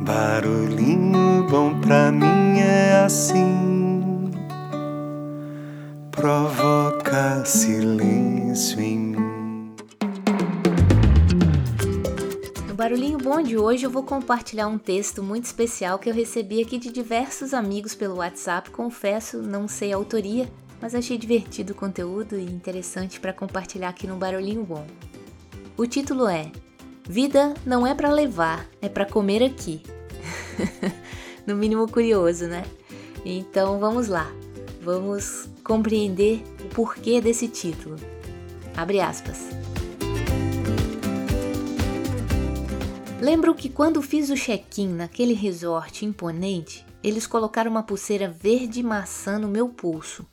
Barulhinho bom pra mim é assim, provoca silêncio em mim. No Barulhinho Bom de hoje eu vou compartilhar um texto muito especial que eu recebi aqui de diversos amigos pelo WhatsApp. Confesso, não sei a autoria, mas achei divertido o conteúdo e interessante para compartilhar aqui no Barulhinho Bom. O título é Vida não é para levar, é para comer aqui. no mínimo curioso, né? Então vamos lá, vamos compreender o porquê desse título. Abre aspas. Lembro que quando fiz o check-in naquele resort imponente, eles colocaram uma pulseira verde maçã no meu pulso.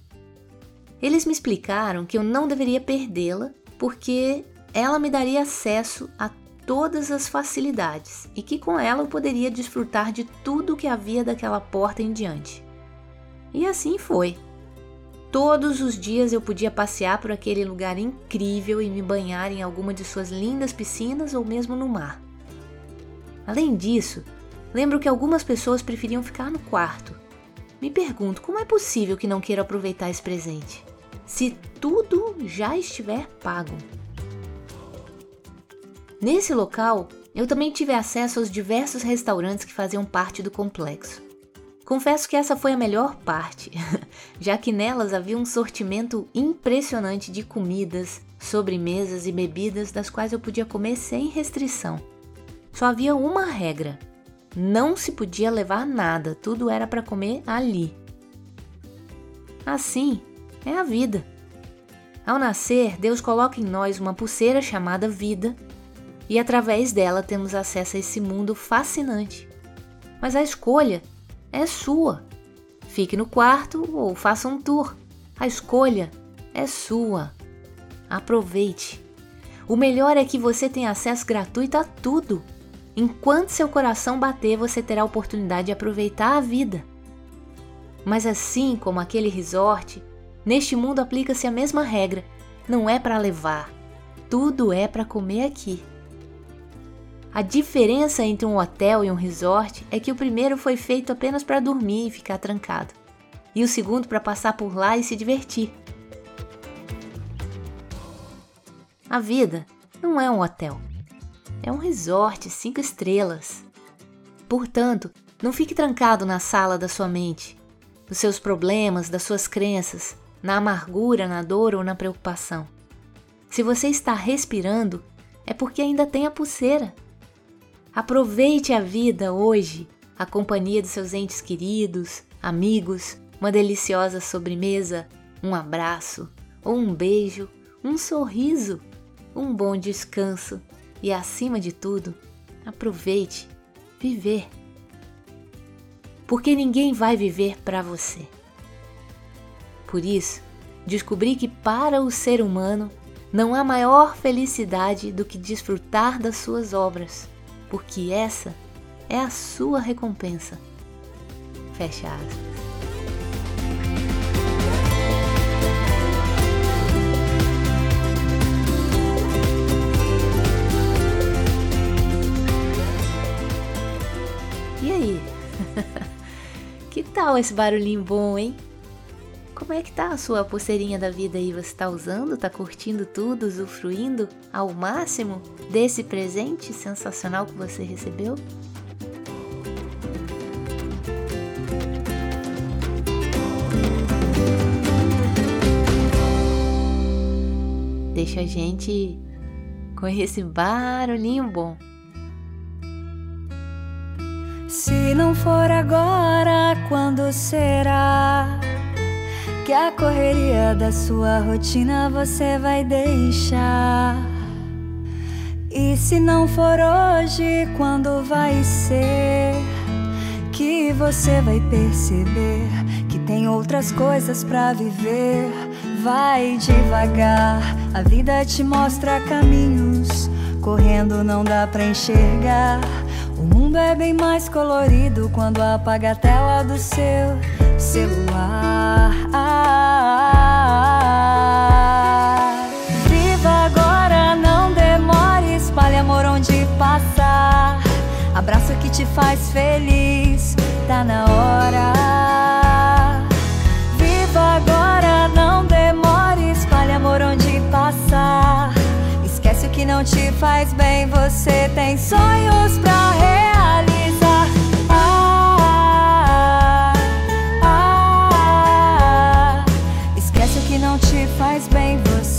Eles me explicaram que eu não deveria perdê-la porque ela me daria acesso a todas as facilidades e que com ela eu poderia desfrutar de tudo que havia daquela porta em diante. E assim foi. Todos os dias eu podia passear por aquele lugar incrível e me banhar em alguma de suas lindas piscinas ou mesmo no mar. Além disso, lembro que algumas pessoas preferiam ficar no quarto. Me pergunto como é possível que não queira aproveitar esse presente, se tudo já estiver pago. Nesse local, eu também tive acesso aos diversos restaurantes que faziam parte do complexo. Confesso que essa foi a melhor parte, já que nelas havia um sortimento impressionante de comidas, sobremesas e bebidas das quais eu podia comer sem restrição. Só havia uma regra: não se podia levar nada, tudo era para comer ali. Assim é a vida. Ao nascer, Deus coloca em nós uma pulseira chamada vida e através dela temos acesso a esse mundo fascinante. Mas a escolha é sua. Fique no quarto ou faça um tour. A escolha é sua. Aproveite. O melhor é que você tem acesso gratuito a tudo. Enquanto seu coração bater, você terá a oportunidade de aproveitar a vida. Mas assim como aquele resort, neste mundo aplica-se a mesma regra: não é para levar, tudo é para comer aqui. A diferença entre um hotel e um resort é que o primeiro foi feito apenas para dormir e ficar trancado, e o segundo para passar por lá e se divertir. A vida não é um hotel, é um resort cinco estrelas. Portanto, não fique trancado na sala da sua mente, dos seus problemas, das suas crenças, na amargura, na dor ou na preocupação. Se você está respirando, é porque ainda tem a pulseira Aproveite a vida hoje, a companhia dos seus entes queridos, amigos, uma deliciosa sobremesa, um abraço, ou um beijo, um sorriso, um bom descanso e, acima de tudo, aproveite viver. Porque ninguém vai viver para você. Por isso, descobri que para o ser humano não há maior felicidade do que desfrutar das suas obras porque essa é a sua recompensa. Fecha aspas. E aí? que tal esse barulhinho bom, hein? Como é que tá a sua pulseirinha da vida aí? Você tá usando? Tá curtindo tudo, usufruindo ao máximo desse presente sensacional que você recebeu? Deixa a gente com esse barulhinho bom. Se não for agora, quando será? Que a correria da sua rotina você vai deixar. E se não for hoje, quando vai ser que você vai perceber que tem outras coisas para viver? Vai devagar, a vida te mostra caminhos, correndo não dá para enxergar. O mundo é bem mais colorido quando apaga a tela do seu te faz feliz. Tá na hora. Viva agora, não demore. Espalhe amor onde passar. Esquece o que não te faz bem. Você tem sonhos pra realizar. Ah, ah, ah. Esquece o que não te faz bem. Você